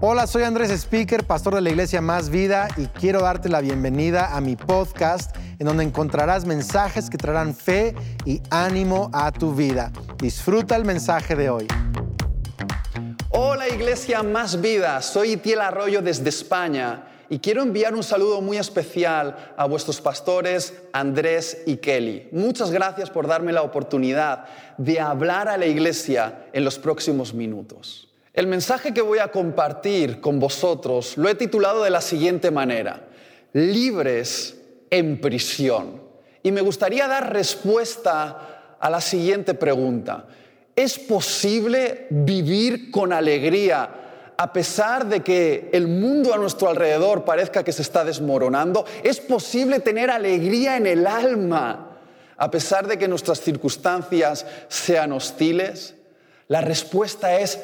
Hola, soy Andrés Speaker, pastor de la iglesia Más Vida, y quiero darte la bienvenida a mi podcast, en donde encontrarás mensajes que traerán fe y ánimo a tu vida. Disfruta el mensaje de hoy. Hola, iglesia Más Vida, soy Itiel Arroyo desde España y quiero enviar un saludo muy especial a vuestros pastores Andrés y Kelly. Muchas gracias por darme la oportunidad de hablar a la iglesia en los próximos minutos. El mensaje que voy a compartir con vosotros lo he titulado de la siguiente manera, libres en prisión. Y me gustaría dar respuesta a la siguiente pregunta. ¿Es posible vivir con alegría a pesar de que el mundo a nuestro alrededor parezca que se está desmoronando? ¿Es posible tener alegría en el alma a pesar de que nuestras circunstancias sean hostiles? La respuesta es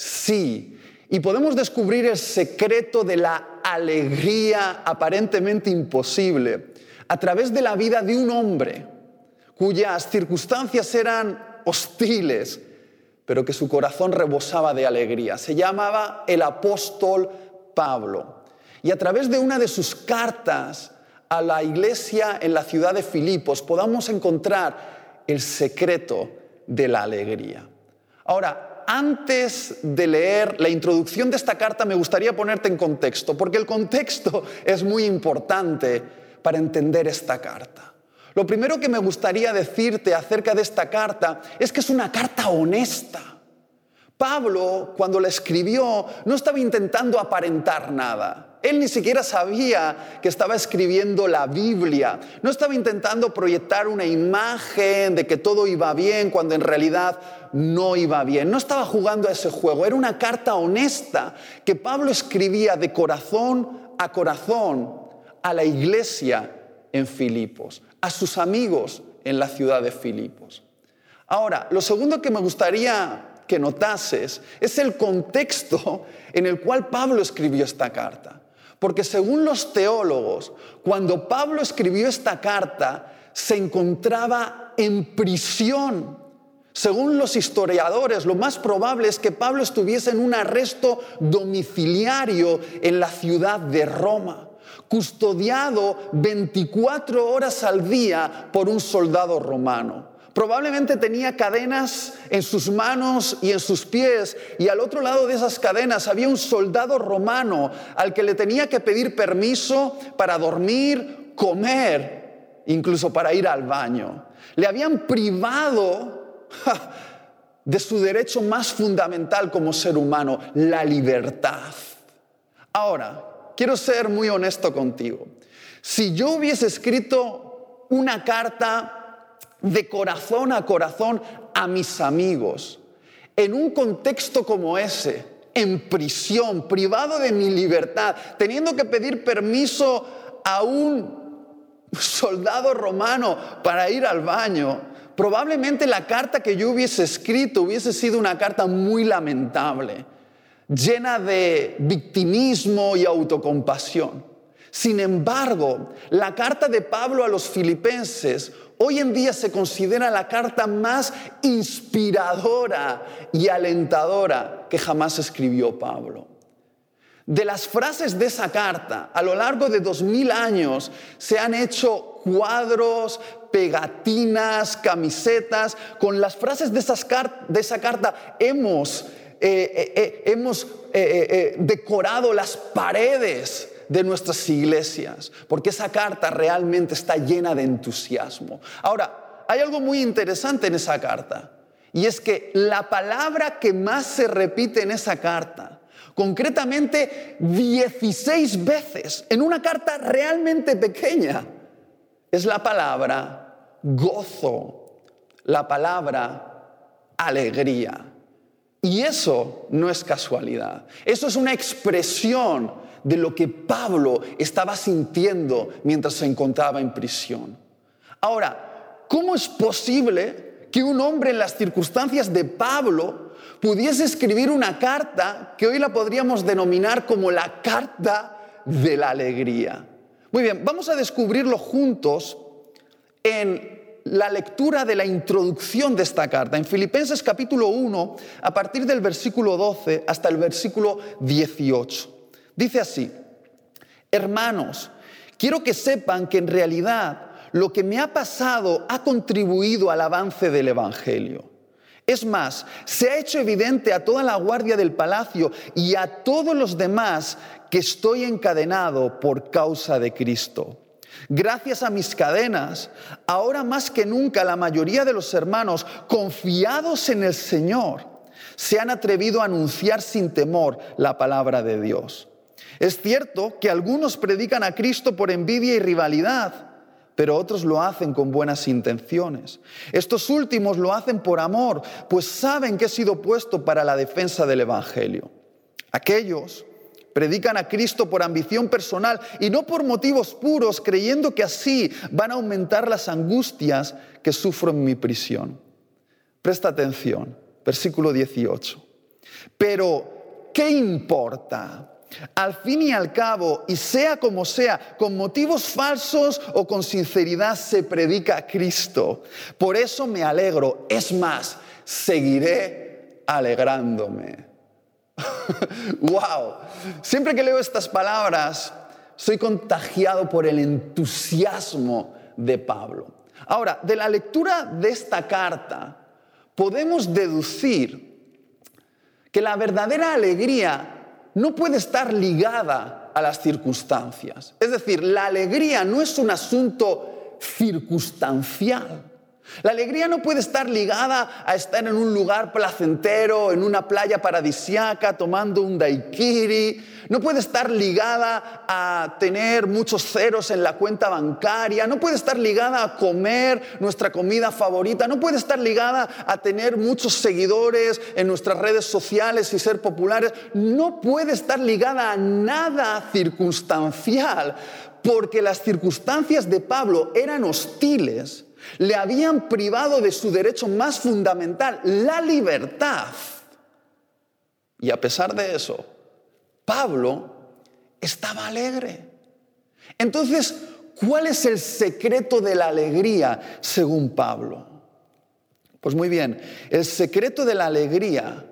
Sí. Y podemos descubrir el secreto de la alegría aparentemente imposible a través de la vida de un hombre cuyas circunstancias eran hostiles, pero que su corazón rebosaba de alegría. Se llamaba el apóstol Pablo. Y a través de una de sus cartas a la iglesia en la ciudad de Filipos podamos encontrar el secreto de la alegría. Ahora, antes de leer la introducción de esta carta me gustaría ponerte en contexto, porque el contexto es muy importante para entender esta carta. Lo primero que me gustaría decirte acerca de esta carta es que es una carta honesta. Pablo, cuando la escribió, no estaba intentando aparentar nada. Él ni siquiera sabía que estaba escribiendo la Biblia. No estaba intentando proyectar una imagen de que todo iba bien cuando en realidad no iba bien. No estaba jugando a ese juego. Era una carta honesta que Pablo escribía de corazón a corazón a la iglesia en Filipos, a sus amigos en la ciudad de Filipos. Ahora, lo segundo que me gustaría que notases es el contexto en el cual Pablo escribió esta carta. Porque según los teólogos, cuando Pablo escribió esta carta, se encontraba en prisión. Según los historiadores, lo más probable es que Pablo estuviese en un arresto domiciliario en la ciudad de Roma, custodiado 24 horas al día por un soldado romano. Probablemente tenía cadenas en sus manos y en sus pies y al otro lado de esas cadenas había un soldado romano al que le tenía que pedir permiso para dormir, comer, incluso para ir al baño. Le habían privado de su derecho más fundamental como ser humano, la libertad. Ahora, quiero ser muy honesto contigo. Si yo hubiese escrito una carta de corazón a corazón a mis amigos. En un contexto como ese, en prisión, privado de mi libertad, teniendo que pedir permiso a un soldado romano para ir al baño, probablemente la carta que yo hubiese escrito hubiese sido una carta muy lamentable, llena de victimismo y autocompasión. Sin embargo, la carta de Pablo a los filipenses hoy en día se considera la carta más inspiradora y alentadora que jamás escribió Pablo. De las frases de esa carta, a lo largo de dos mil años, se han hecho cuadros, pegatinas, camisetas. Con las frases de, esa carta hemos, eh, eh, eh, hemos decorado las paredes de nuestras iglesias, porque esa carta realmente está llena de entusiasmo. Ahora, hay algo muy interesante en esa carta, y es que la palabra que más se repite en esa carta, concretamente 16 veces, en una carta realmente pequeña, es la palabra gozo, la palabra alegría. Y eso no es casualidad, eso es una expresión de lo que Pablo estaba sintiendo mientras se encontraba en prisión. Ahora, ¿cómo es posible que un hombre en las circunstancias de Pablo pudiese escribir una carta que hoy la podríamos denominar como la carta de la alegría? Muy bien, vamos a descubrirlo juntos en la lectura de la introducción de esta carta. En Filipenses capítulo 1, a partir del versículo 12 hasta el versículo 18. Dice así, hermanos, quiero que sepan que en realidad lo que me ha pasado ha contribuido al avance del Evangelio. Es más, se ha hecho evidente a toda la guardia del palacio y a todos los demás que estoy encadenado por causa de Cristo. Gracias a mis cadenas, ahora más que nunca la mayoría de los hermanos, confiados en el Señor, se han atrevido a anunciar sin temor la palabra de Dios. Es cierto que algunos predican a Cristo por envidia y rivalidad pero otros lo hacen con buenas intenciones. Estos últimos lo hacen por amor, pues saben que he sido puesto para la defensa del Evangelio. Aquellos predican a Cristo por ambición personal y no por motivos puros, creyendo que así van a aumentar las angustias que sufro en mi prisión. Presta atención, versículo 18. Pero, ¿qué importa? Al fin y al cabo, y sea como sea, con motivos falsos o con sinceridad se predica a Cristo. Por eso me alegro. Es más, seguiré alegrándome. ¡Wow! Siempre que leo estas palabras, soy contagiado por el entusiasmo de Pablo. Ahora, de la lectura de esta carta, podemos deducir que la verdadera alegría no puede estar ligada a las circunstancias. Es decir, la alegría no es un asunto circunstancial. La alegría no puede estar ligada a estar en un lugar placentero, en una playa paradisiaca, tomando un daiquiri. No puede estar ligada a tener muchos ceros en la cuenta bancaria. No puede estar ligada a comer nuestra comida favorita. No puede estar ligada a tener muchos seguidores en nuestras redes sociales y ser populares. No puede estar ligada a nada circunstancial, porque las circunstancias de Pablo eran hostiles le habían privado de su derecho más fundamental, la libertad. Y a pesar de eso, Pablo estaba alegre. Entonces, ¿cuál es el secreto de la alegría según Pablo? Pues muy bien, el secreto de la alegría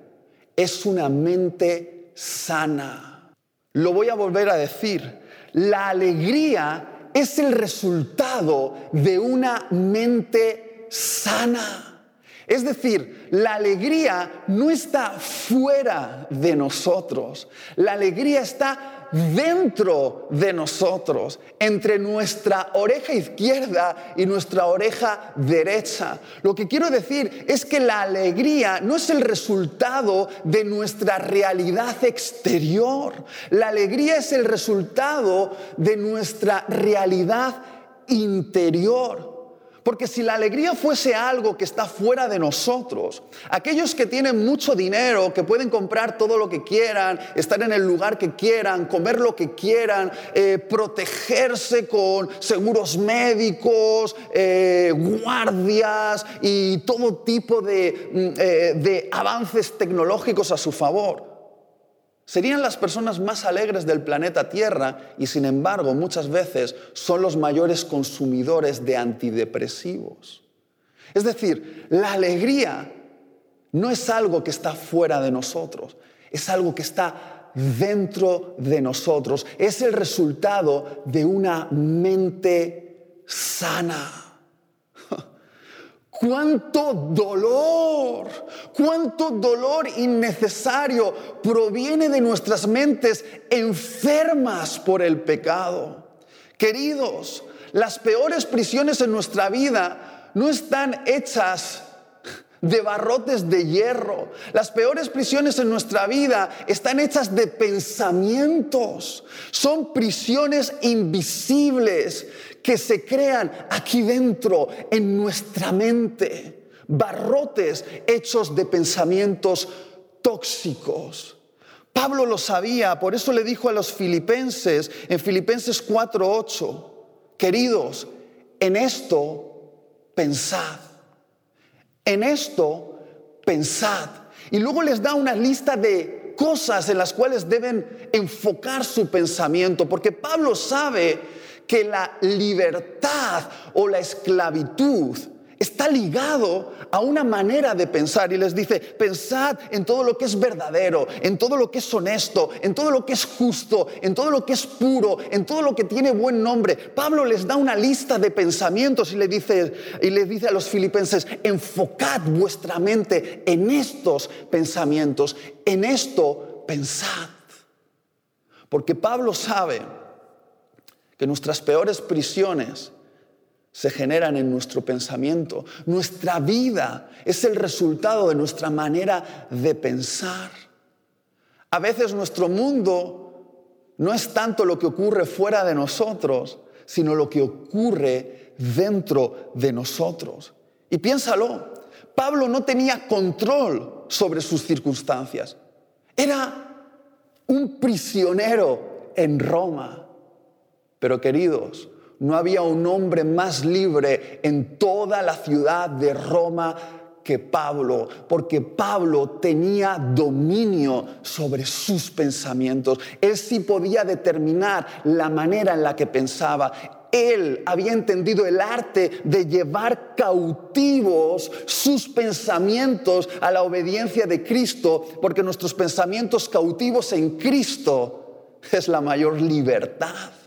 es una mente sana. Lo voy a volver a decir. La alegría es el resultado de una mente sana. Es decir, la alegría no está fuera de nosotros, la alegría está dentro de nosotros, entre nuestra oreja izquierda y nuestra oreja derecha. Lo que quiero decir es que la alegría no es el resultado de nuestra realidad exterior, la alegría es el resultado de nuestra realidad interior. Porque si la alegría fuese algo que está fuera de nosotros, aquellos que tienen mucho dinero, que pueden comprar todo lo que quieran, estar en el lugar que quieran, comer lo que quieran, eh, protegerse con seguros médicos, eh, guardias y todo tipo mm, eh, de avances tecnológicos a su favor, Serían las personas más alegres del planeta Tierra y sin embargo muchas veces son los mayores consumidores de antidepresivos. Es decir, la alegría no es algo que está fuera de nosotros, es algo que está dentro de nosotros. Es el resultado de una mente sana cuánto dolor, cuánto dolor innecesario proviene de nuestras mentes enfermas por el pecado. Queridos, las peores prisiones en nuestra vida no están hechas de barrotes de hierro. Las peores prisiones en nuestra vida están hechas de pensamientos. Son prisiones invisibles que se crean aquí dentro, en nuestra mente, barrotes hechos de pensamientos tóxicos. Pablo lo sabía, por eso le dijo a los filipenses en Filipenses 4:8, queridos, en esto pensad, en esto pensad. Y luego les da una lista de cosas en las cuales deben enfocar su pensamiento, porque Pablo sabe que la libertad o la esclavitud está ligado a una manera de pensar y les dice, pensad en todo lo que es verdadero, en todo lo que es honesto, en todo lo que es justo, en todo lo que es puro, en todo lo que tiene buen nombre. Pablo les da una lista de pensamientos y le dice, y les dice a los filipenses, enfocad vuestra mente en estos pensamientos, en esto pensad. Porque Pablo sabe que nuestras peores prisiones se generan en nuestro pensamiento. Nuestra vida es el resultado de nuestra manera de pensar. A veces nuestro mundo no es tanto lo que ocurre fuera de nosotros, sino lo que ocurre dentro de nosotros. Y piénsalo, Pablo no tenía control sobre sus circunstancias. Era un prisionero en Roma. Pero queridos, no había un hombre más libre en toda la ciudad de Roma que Pablo, porque Pablo tenía dominio sobre sus pensamientos. Él sí podía determinar la manera en la que pensaba. Él había entendido el arte de llevar cautivos sus pensamientos a la obediencia de Cristo, porque nuestros pensamientos cautivos en Cristo es la mayor libertad.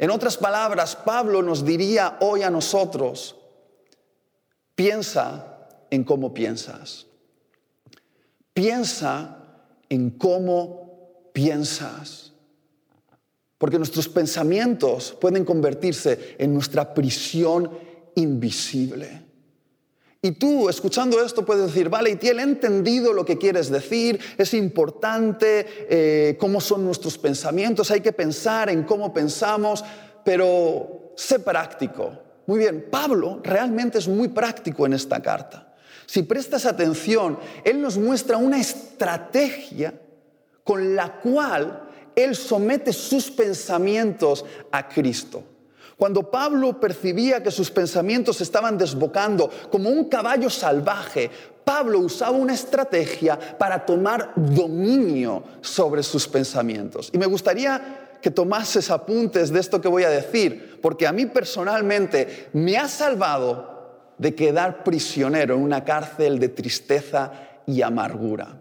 En otras palabras, Pablo nos diría hoy a nosotros, piensa en cómo piensas. Piensa en cómo piensas. Porque nuestros pensamientos pueden convertirse en nuestra prisión invisible. Y tú, escuchando esto, puedes decir, vale, Itiel, he entendido lo que quieres decir, es importante eh, cómo son nuestros pensamientos, hay que pensar en cómo pensamos, pero sé práctico. Muy bien, Pablo realmente es muy práctico en esta carta. Si prestas atención, él nos muestra una estrategia con la cual él somete sus pensamientos a Cristo. Cuando Pablo percibía que sus pensamientos estaban desbocando como un caballo salvaje, Pablo usaba una estrategia para tomar dominio sobre sus pensamientos. Y me gustaría que tomases apuntes de esto que voy a decir, porque a mí personalmente me ha salvado de quedar prisionero en una cárcel de tristeza y amargura.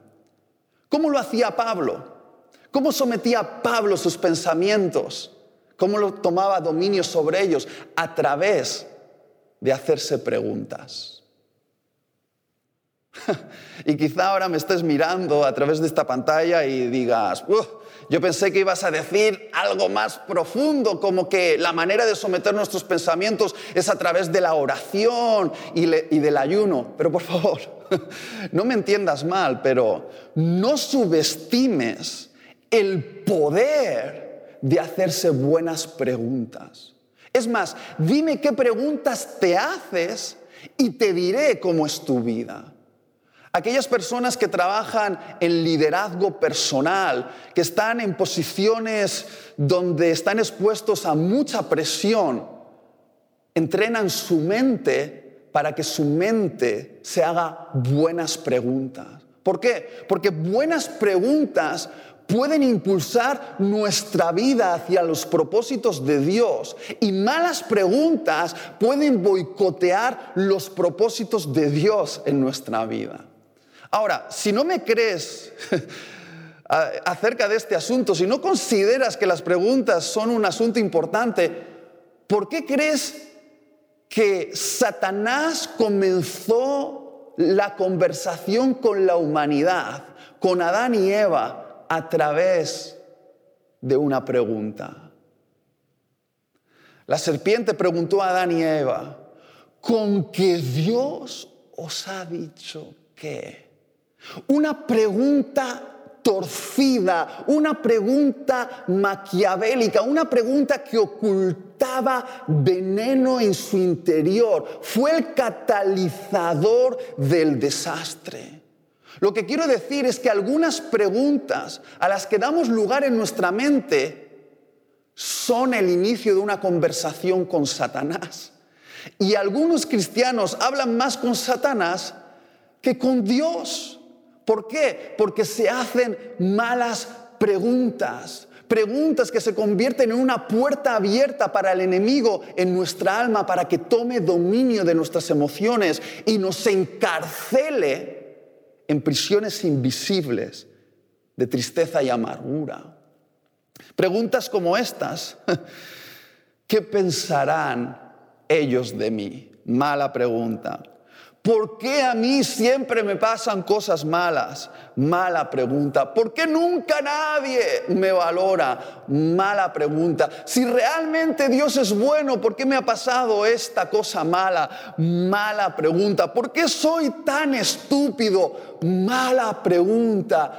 ¿Cómo lo hacía Pablo? ¿Cómo sometía Pablo sus pensamientos? ¿Cómo lo tomaba dominio sobre ellos? A través de hacerse preguntas. y quizá ahora me estés mirando a través de esta pantalla y digas, yo pensé que ibas a decir algo más profundo, como que la manera de someter nuestros pensamientos es a través de la oración y, del ayuno. Pero por favor, no me entiendas mal, pero no subestimes el poder de hacerse buenas preguntas. Es más, dime qué preguntas te haces y te diré cómo es tu vida. Aquellas personas que trabajan en liderazgo personal, que están en posiciones donde están expuestos a mucha presión, entrenan su mente para que su mente se haga buenas preguntas. ¿Por qué? Porque buenas preguntas pueden impulsar nuestra vida hacia los propósitos de Dios y malas preguntas pueden boicotear los propósitos de Dios en nuestra vida. Ahora, si no me crees acerca de este asunto, si no consideras que las preguntas son un asunto importante, ¿por qué crees que Satanás comenzó la conversación con la humanidad, con Adán y Eva? A través de una pregunta. La serpiente preguntó a Adán y Eva, ¿con qué Dios os ha dicho qué? Una pregunta torcida, una pregunta maquiavélica, una pregunta que ocultaba veneno en su interior. Fue el catalizador del desastre. Lo que quiero decir es que algunas preguntas a las que damos lugar en nuestra mente son el inicio de una conversación con Satanás. Y algunos cristianos hablan más con Satanás que con Dios. ¿Por qué? Porque se hacen malas preguntas. Preguntas que se convierten en una puerta abierta para el enemigo en nuestra alma para que tome dominio de nuestras emociones y nos encarcele en prisiones invisibles de tristeza y amargura. Preguntas como estas, ¿qué pensarán ellos de mí? Mala pregunta. ¿Por qué a mí siempre me pasan cosas malas? Mala pregunta. ¿Por qué nunca nadie me valora? Mala pregunta. Si realmente Dios es bueno, ¿por qué me ha pasado esta cosa mala? Mala pregunta. ¿Por qué soy tan estúpido? Mala pregunta.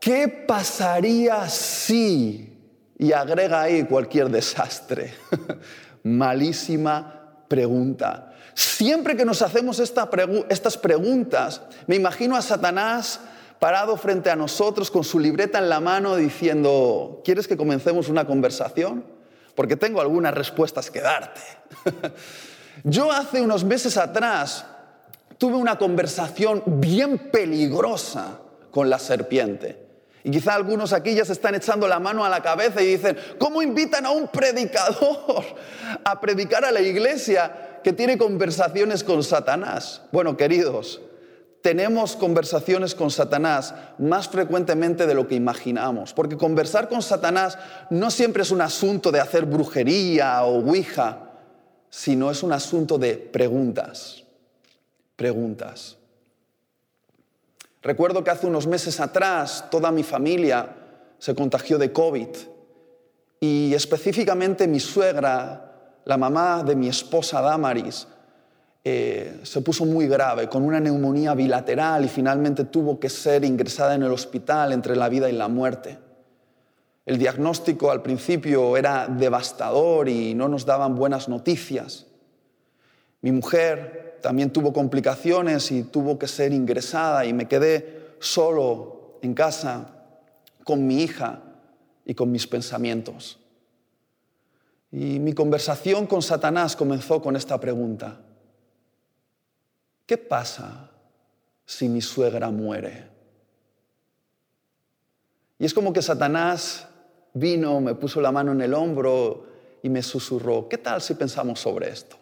¿Qué pasaría si? Y agrega ahí cualquier desastre. Malísima pregunta. Siempre que nos hacemos estas preguntas, me imagino a Satanás parado frente a nosotros con su libreta en la mano diciendo, ¿quieres que comencemos una conversación? Porque tengo algunas respuestas que darte. Yo hace unos meses atrás tuve una conversación bien peligrosa con la serpiente. Y quizá algunos aquí ya se están echando la mano a la cabeza y dicen, ¿cómo invitan a un predicador a predicar a la iglesia que tiene conversaciones con Satanás. Bueno, queridos, tenemos conversaciones con Satanás más frecuentemente de lo que imaginamos, porque conversar con Satanás no siempre es un asunto de hacer brujería o ouija, sino es un asunto de preguntas, preguntas. Recuerdo que hace unos meses atrás toda mi familia se contagió de COVID y específicamente mi suegra la mamá de mi esposa Damaris eh, se puso muy grave, con una neumonía bilateral y finalmente tuvo que ser ingresada en el hospital entre la vida y la muerte. El diagnóstico al principio era devastador y no nos daban buenas noticias. Mi mujer también tuvo complicaciones y tuvo que ser ingresada y me quedé solo en casa con mi hija y con mis pensamientos. Y mi conversación con Satanás comenzó con esta pregunta. ¿Qué pasa si mi suegra muere? Y es como que Satanás vino, me puso la mano en el hombro y me susurró, ¿qué tal si pensamos sobre esto?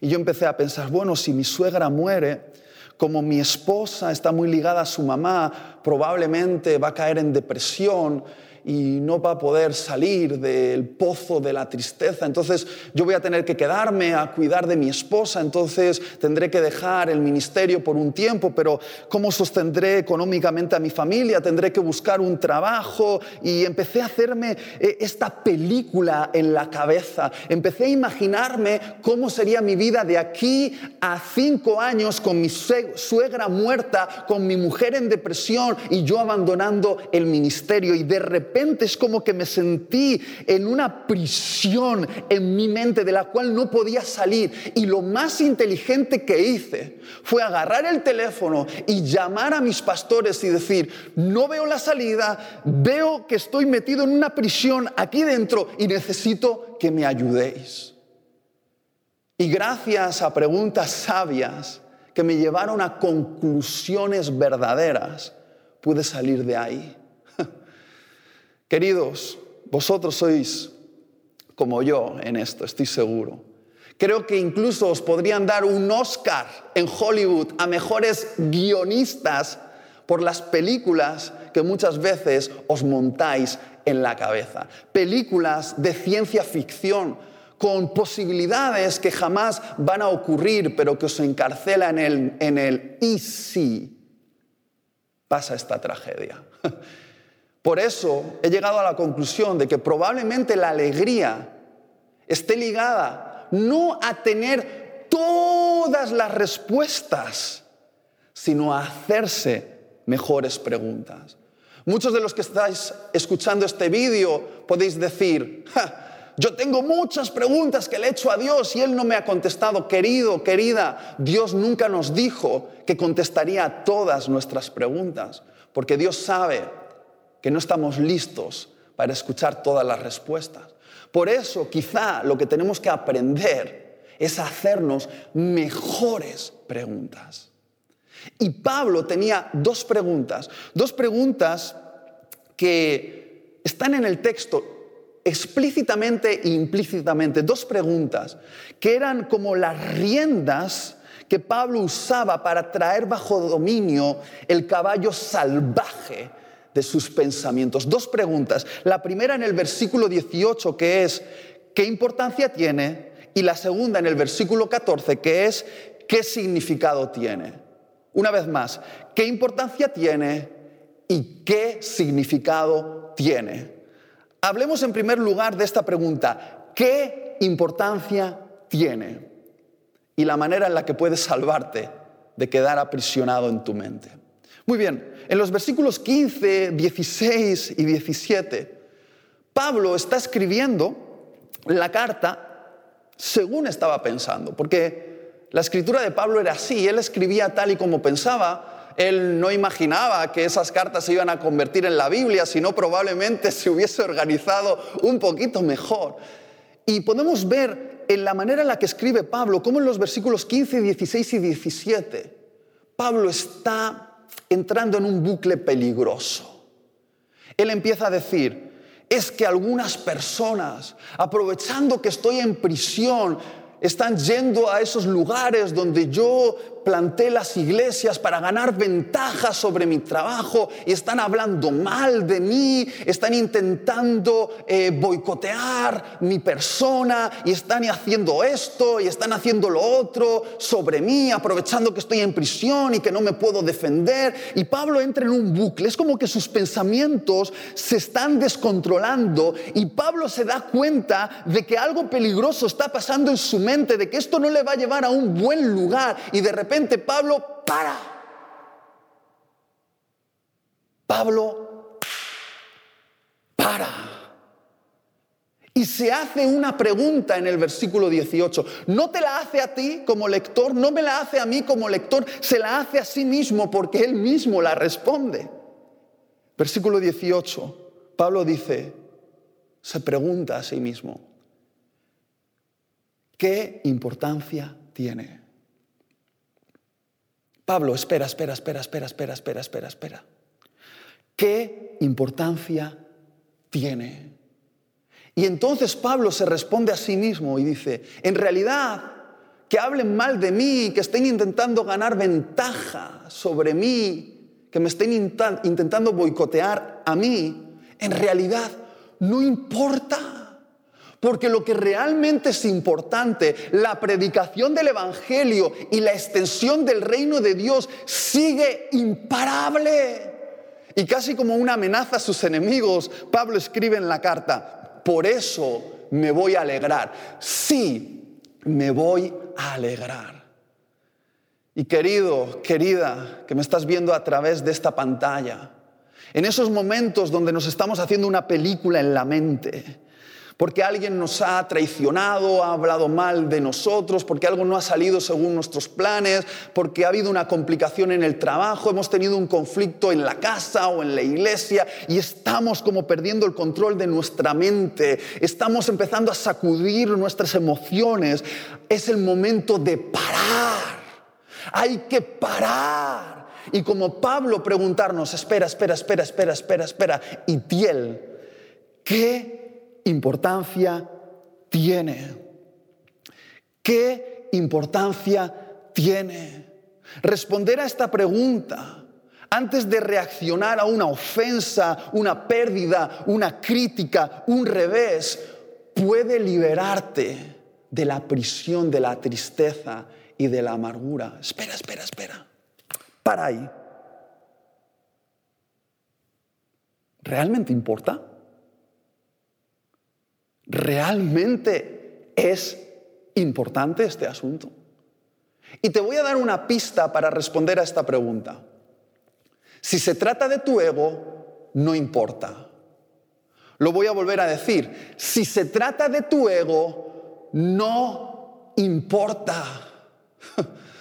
Y yo empecé a pensar, bueno, si mi suegra muere, como mi esposa está muy ligada a su mamá, probablemente va a caer en depresión y no va a poder salir del pozo de la tristeza. Entonces yo voy a tener que quedarme a cuidar de mi esposa, entonces tendré que dejar el ministerio por un tiempo, pero ¿cómo sostendré económicamente a mi familia? Tendré que buscar un trabajo y empecé a hacerme eh, esta película en la cabeza. Empecé a imaginarme cómo sería mi vida de aquí a cinco años con mi suegra muerta, con mi mujer en depresión y yo abandonando el ministerio y de repente repente es como que me sentí en una prisión en mi mente de la cual no podía salir. Y lo más inteligente que hice fue agarrar el teléfono y llamar a mis pastores y decir, no veo la salida, veo que estoy metido en una prisión aquí dentro y necesito que me ayudéis. Y gracias a preguntas sabias que me llevaron a conclusiones verdaderas, pude salir de ahí. Queridos, vosotros sois como yo en esto, estoy seguro. Creo que incluso os podrían dar un Oscar en Hollywood a mejores guionistas por las películas que muchas veces os montáis en la cabeza. Películas de ciencia ficción con posibilidades que jamás van a ocurrir, pero que os encarcelan en el, en el y si pasa esta tragedia. Por eso he llegado a la conclusión de que probablemente la alegría esté ligada no a tener todas las respuestas, sino a hacerse mejores preguntas. Muchos de los que estáis escuchando este vídeo podéis decir, yo tengo muchas preguntas que le he hecho a Dios y Él no me ha contestado. Querido, querida, Dios nunca nos dijo que contestaría a todas nuestras preguntas, porque Dios sabe que no estamos listos para escuchar todas las respuestas. Por eso quizá lo que tenemos que aprender es hacernos mejores preguntas. Y Pablo tenía dos preguntas, dos preguntas que están en el texto explícitamente e implícitamente dos preguntas que eran como las riendas que Pablo usaba para traer bajo dominio el caballo salvaje de sus pensamientos. Dos preguntas. La primera en el versículo 18, que es, ¿qué importancia tiene? Y la segunda en el versículo 14, que es, ¿qué significado tiene? Una vez más, ¿qué importancia tiene y qué significado tiene? Hablemos en primer lugar de esta pregunta. ¿Qué importancia tiene? Y la manera en la que puedes salvarte de quedar aprisionado en tu mente. Muy bien, en los versículos 15, 16 y 17, Pablo está escribiendo la carta según estaba pensando, porque la escritura de Pablo era así, él escribía tal y como pensaba, él no imaginaba que esas cartas se iban a convertir en la Biblia, sino probablemente se hubiese organizado un poquito mejor. Y podemos ver en la manera en la que escribe Pablo, como en los versículos 15, 16 y 17, Pablo está entrando en un bucle peligroso. Él empieza a decir, es que algunas personas, aprovechando que estoy en prisión, están yendo a esos lugares donde yo planté las iglesias para ganar ventaja sobre mi trabajo y están hablando mal de mí, están intentando eh, boicotear mi persona y están haciendo esto y están haciendo lo otro sobre mí, aprovechando que estoy en prisión y que no me puedo defender. Y Pablo entra en un bucle, es como que sus pensamientos se están descontrolando y Pablo se da cuenta de que algo peligroso está pasando en su mente, de que esto no le va a llevar a un buen lugar y de repente Pablo para. Pablo para. Y se hace una pregunta en el versículo 18. No te la hace a ti como lector, no me la hace a mí como lector, se la hace a sí mismo porque él mismo la responde. Versículo 18. Pablo dice, se pregunta a sí mismo, ¿qué importancia tiene? Pablo, espera, espera, espera, espera, espera, espera, espera, espera. ¿Qué importancia tiene? Y entonces Pablo se responde a sí mismo y dice, en realidad, que hablen mal de mí, que estén intentando ganar ventaja sobre mí, que me estén intentando boicotear a mí, en realidad no importa. Porque lo que realmente es importante, la predicación del Evangelio y la extensión del reino de Dios sigue imparable. Y casi como una amenaza a sus enemigos, Pablo escribe en la carta, por eso me voy a alegrar. Sí, me voy a alegrar. Y querido, querida, que me estás viendo a través de esta pantalla, en esos momentos donde nos estamos haciendo una película en la mente, porque alguien nos ha traicionado, ha hablado mal de nosotros, porque algo no ha salido según nuestros planes, porque ha habido una complicación en el trabajo, hemos tenido un conflicto en la casa o en la iglesia y estamos como perdiendo el control de nuestra mente, estamos empezando a sacudir nuestras emociones. Es el momento de parar. Hay que parar. Y como Pablo preguntarnos, espera, espera, espera, espera, espera, espera, y Tiel, ¿qué importancia tiene? ¿Qué importancia tiene? Responder a esta pregunta antes de reaccionar a una ofensa, una pérdida, una crítica, un revés, puede liberarte de la prisión, de la tristeza y de la amargura. Espera, espera, espera. Para ahí. ¿Realmente importa? ¿Realmente es importante este asunto? Y te voy a dar una pista para responder a esta pregunta. Si se trata de tu ego, no importa. Lo voy a volver a decir. Si se trata de tu ego, no importa.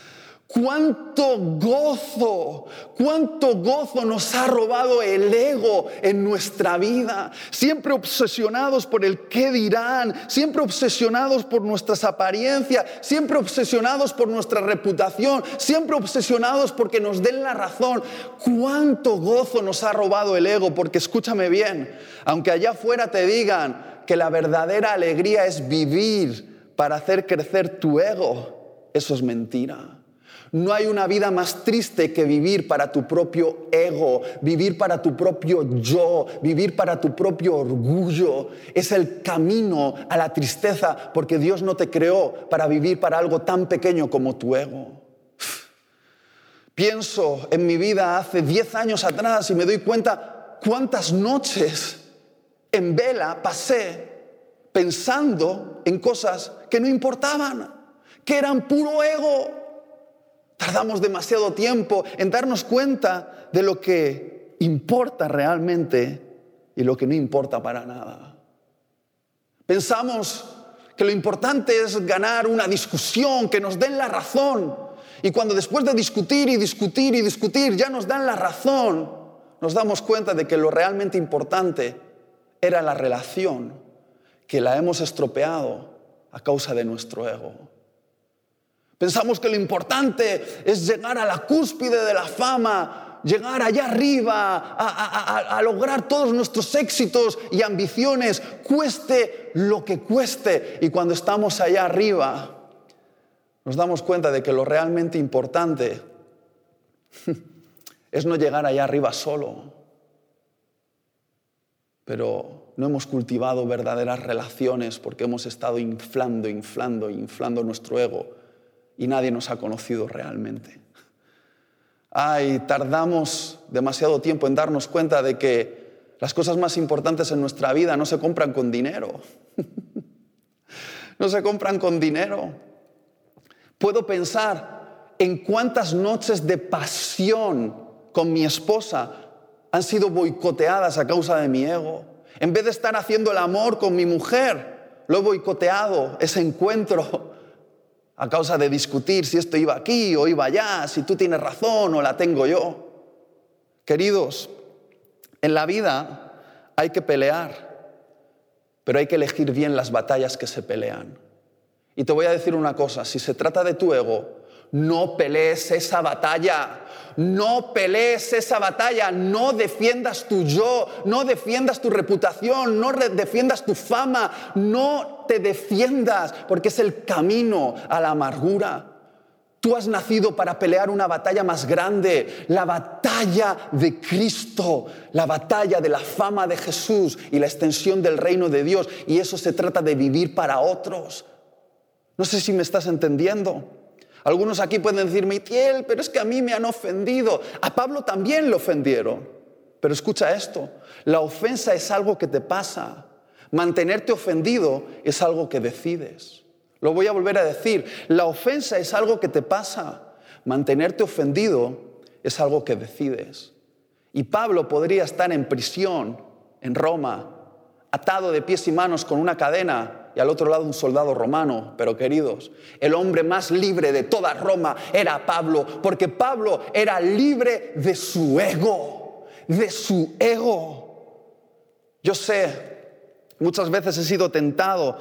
Cuánto gozo, cuánto gozo nos ha robado el ego en nuestra vida. Siempre obsesionados por el qué dirán, siempre obsesionados por nuestras apariencias, siempre obsesionados por nuestra reputación, siempre obsesionados porque nos den la razón. Cuánto gozo nos ha robado el ego, porque escúchame bien, aunque allá afuera te digan que la verdadera alegría es vivir para hacer crecer tu ego, eso es mentira. No hay una vida más triste que vivir para tu propio ego, vivir para tu propio yo, vivir para tu propio orgullo. Es el camino a la tristeza porque Dios no te creó para vivir para algo tan pequeño como tu ego. Pienso en mi vida hace 10 años atrás y me doy cuenta cuántas noches en vela pasé pensando en cosas que no importaban, que eran puro ego. Tardamos demasiado tiempo en darnos cuenta de lo que importa realmente y lo que no importa para nada. Pensamos que lo importante es ganar una discusión, que nos den la razón. Y cuando después de discutir y discutir y discutir ya nos dan la razón, nos damos cuenta de que lo realmente importante era la relación, que la hemos estropeado a causa de nuestro ego. Pensamos que lo importante es llegar a la cúspide de la fama, llegar allá arriba, a, lograr todos nuestros éxitos y ambiciones, cueste lo que cueste. Y cuando estamos allá arriba, nos damos cuenta de que lo realmente importante es no llegar allá arriba solo, pero no hemos cultivado verdaderas relaciones porque hemos estado inflando, inflando, inflando nuestro ego y nadie nos ha conocido realmente. Ay, tardamos demasiado tiempo en darnos cuenta de que las cosas más importantes en nuestra vida no se compran con dinero. no se compran con dinero. Puedo pensar en cuántas noches de pasión con mi esposa han sido boicoteadas a causa de mi ego. En vez de estar haciendo el amor con mi mujer, lo he boicoteado, ese encuentro a causa de discutir si esto iba aquí o iba allá, si tú tienes razón o la tengo yo. Queridos, en la vida hay que pelear, pero hay que elegir bien las batallas que se pelean. Y te voy a decir una cosa, si se trata de tu ego, no pelees esa batalla. No pelees esa batalla, no defiendas tu yo, no defiendas tu reputación, no defiendas tu fama, no te defiendas porque es el camino a la amargura. Tú has nacido para pelear una batalla más grande, la batalla de Cristo, la batalla de la fama de Jesús y la extensión del reino de Dios. Y eso se trata de vivir para otros. No sé si me estás entendiendo. Algunos aquí pueden decir, Mitiel, pero es que a mí me han ofendido. A Pablo también le ofendieron. Pero escucha esto, la ofensa es algo que te pasa. Mantenerte ofendido es algo que decides. Lo voy a volver a decir, la ofensa es algo que te pasa. Mantenerte ofendido es algo que decides. Y Pablo podría estar en prisión en Roma, atado de pies y manos con una cadena, y al otro lado un soldado romano. Pero queridos, el hombre más libre de toda Roma era Pablo, porque Pablo era libre de su ego, de su ego. Yo sé, muchas veces he sido tentado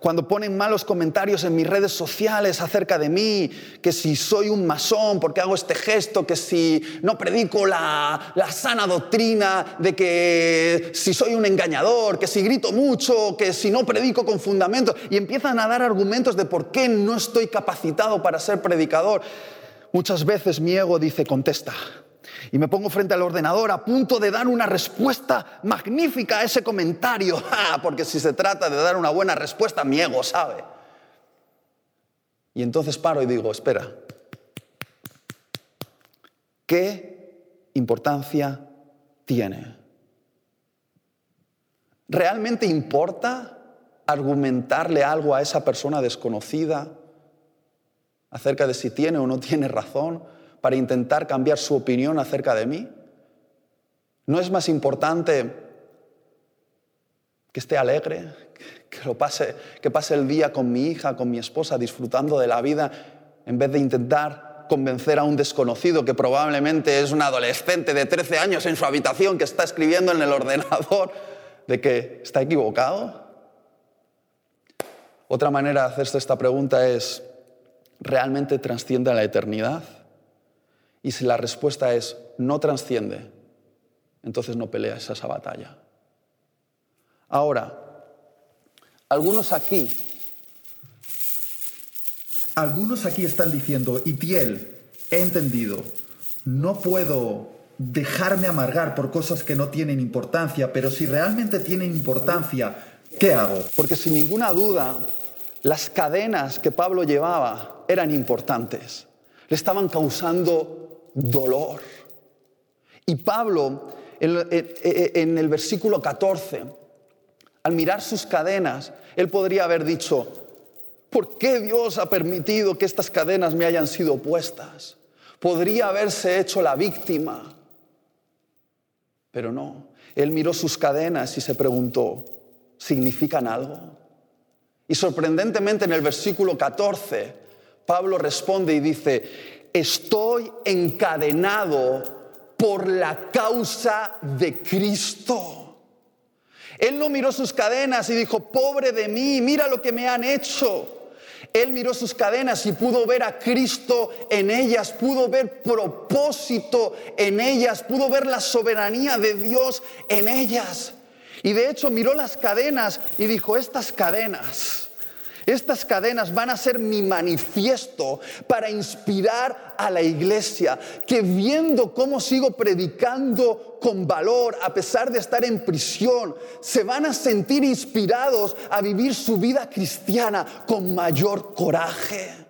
cuando ponen malos comentarios en mis redes sociales acerca de mí, que si soy un masón porque hago este gesto, que si no predico la, la sana doctrina, de que si soy un engañador, que si grito mucho, que si no predico con fundamento, y empiezan a dar argumentos de por qué no estoy capacitado para ser predicador. Muchas veces mi ego dice, contesta, y me pongo frente al ordenador a punto de dar una respuesta magnífica a ese comentario, ah, porque si se trata de dar una buena respuesta, mi ego sabe. Y entonces paro y digo, espera, ¿qué importancia tiene? ¿Realmente importa argumentarle algo a esa persona desconocida acerca de si tiene o no tiene razón? Para intentar cambiar su opinión acerca de mí? ¿No es más importante que esté alegre, que, lo pase, que pase el día con mi hija, con mi esposa, disfrutando de la vida, en vez de intentar convencer a un desconocido que probablemente es un adolescente de 13 años en su habitación que está escribiendo en el ordenador de que está equivocado? Otra manera de hacerse esta pregunta es, ¿realmente trasciende a la eternidad? Y si la respuesta es no trasciende, entonces no peleas esa batalla. Ahora, algunos aquí algunos aquí están diciendo, Itiel, he entendido, no puedo dejarme amargar por cosas que no tienen importancia, pero si realmente tienen importancia, ¿qué hago? Porque sin ninguna duda, las cadenas que Pablo llevaba eran importantes, le estaban causando dolor. Y Pablo, en el versículo 14, al mirar sus cadenas, él podría haber dicho, ¿Por qué Dios ha permitido que estas cadenas me hayan sido puestas? Podría haberse hecho la víctima, pero no. Él miró sus cadenas y se preguntó, ¿significan algo? Y sorprendentemente en el versículo 14, Pablo responde y dice, estoy encadenado por la causa de Cristo. Él no miró sus cadenas y dijo, pobre de mí, mira lo que me han hecho. Él miró sus cadenas y pudo ver a Cristo en ellas, pudo ver propósito en ellas, pudo ver la soberanía de Dios en ellas. Y de hecho miró las cadenas y dijo, estas cadenas estas cadenas van a ser mi manifiesto para inspirar a la iglesia, que viendo cómo sigo predicando con valor, a pesar de estar en prisión, se van a sentir inspirados a vivir su vida cristiana con mayor coraje.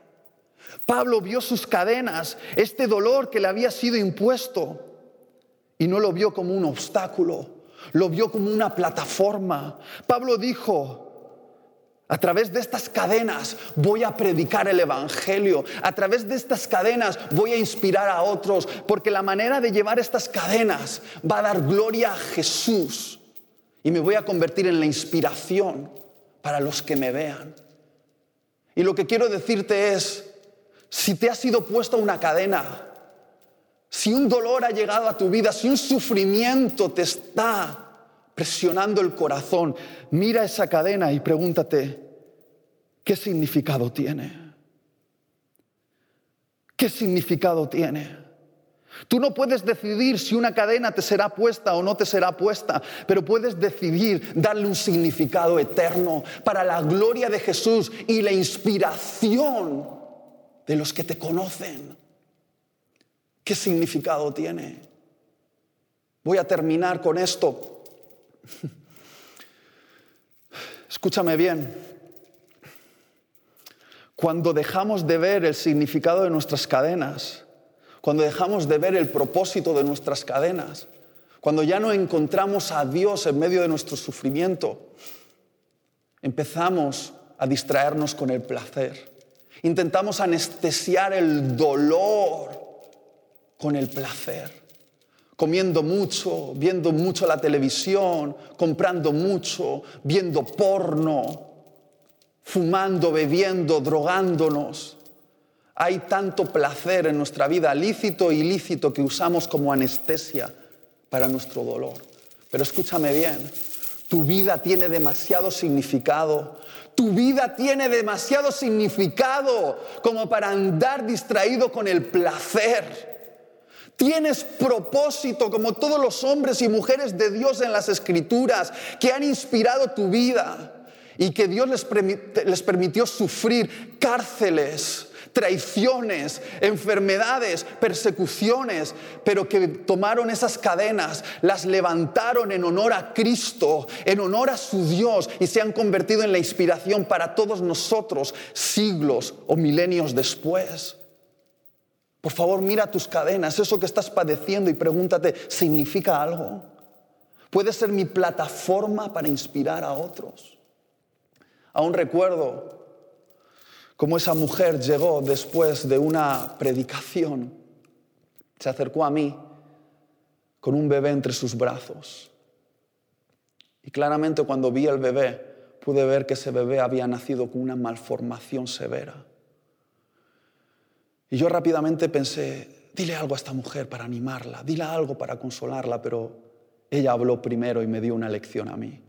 Pablo vio sus cadenas, este dolor que le había sido impuesto, y no lo vio como un obstáculo, lo vio como una plataforma. Pablo dijo, a través de estas cadenas voy a predicar el Evangelio. A través de estas cadenas voy a inspirar a otros. Porque la manera de llevar estas cadenas va a dar gloria a Jesús. Y me voy a convertir en la inspiración para los que me vean. Y lo que quiero decirte es, si te ha sido puesta una cadena, si un dolor ha llegado a tu vida, si un sufrimiento te está presionando el corazón, mira esa cadena y pregúntate, ¿qué significado tiene? ¿Qué significado tiene? Tú no puedes decidir si una cadena te será puesta o no te será puesta, pero puedes decidir darle un significado eterno para la gloria de Jesús y la inspiración de los que te conocen. ¿Qué significado tiene? Voy a terminar con esto. Escúchame bien. Cuando dejamos de ver el significado de nuestras cadenas, cuando dejamos de ver el propósito de nuestras cadenas, cuando ya no encontramos a Dios en medio de nuestro sufrimiento, empezamos a distraernos con el placer. Intentamos anestesiar el dolor con el placer comiendo mucho, viendo mucho la televisión, comprando mucho, viendo porno, fumando, bebiendo, drogándonos. Hay tanto placer en nuestra vida, lícito e ilícito, que usamos como anestesia para nuestro dolor. Pero escúchame bien, tu vida tiene demasiado significado. Tu vida tiene demasiado significado como para andar distraído con el placer. Tienes propósito como todos los hombres y mujeres de Dios en las escrituras que han inspirado tu vida y que Dios les, permitió sufrir cárceles, traiciones, enfermedades, persecuciones, pero que tomaron esas cadenas, las levantaron en honor a Cristo, en honor a su Dios y se han convertido en la inspiración para todos nosotros siglos o milenios después. Por favor, mira tus cadenas, eso que estás padeciendo y pregúntate, ¿significa algo? ¿Puede ser mi plataforma para inspirar a otros? Aún recuerdo cómo esa mujer llegó después de una predicación, se acercó a mí con un bebé entre sus brazos. Y claramente cuando vi al bebé, pude ver que ese bebé había nacido con una malformación severa. Y yo rápidamente pensé, dile algo a esta mujer para animarla, dile algo para consolarla, pero ella habló primero y me dio una lección a mí.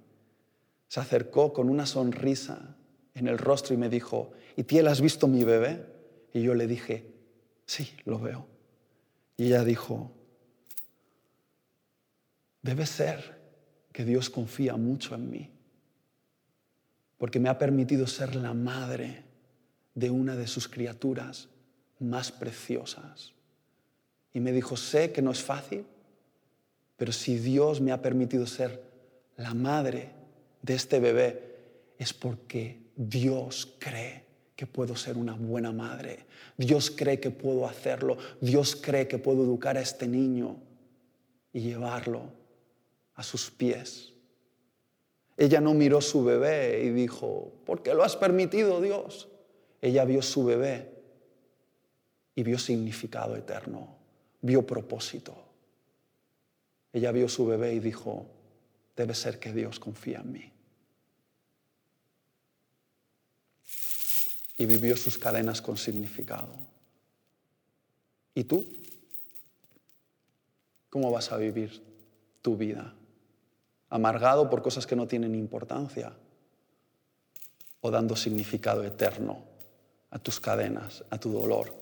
Se acercó con una sonrisa en el rostro y me dijo, ¿y Tiel has visto mi bebé? Y yo le dije, sí, lo veo. Y ella dijo, debe ser que Dios confía mucho en mí, porque me ha permitido ser la madre de una de sus criaturas más preciosas. Y me dijo, sé que no es fácil, pero si Dios me ha permitido ser la madre de este bebé, es porque Dios cree que puedo ser una buena madre. Dios cree que puedo hacerlo. Dios cree que puedo educar a este niño y llevarlo a sus pies. Ella no miró su bebé y dijo, ¿por qué lo has permitido Dios? Ella vio su bebé y vio significado eterno, vio propósito. Ella vio su bebé y dijo, debe ser que Dios confía en mí. y vivió sus cadenas con significado. ¿Y tú? ¿Cómo vas a vivir tu vida? ¿Amargado por cosas que no tienen importancia? ¿O dando significado eterno a tus cadenas, a tu dolor,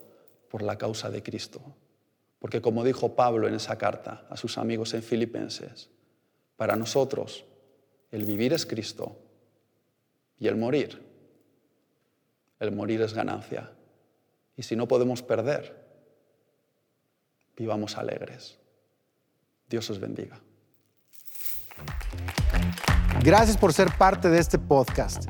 por la causa de Cristo? Porque como dijo Pablo en esa carta a sus amigos en Filipenses, para nosotros el vivir es Cristo y el morir el morir es ganancia. Y si no podemos perder, vivamos alegres. Dios os bendiga. Gracias por ser parte de este podcast.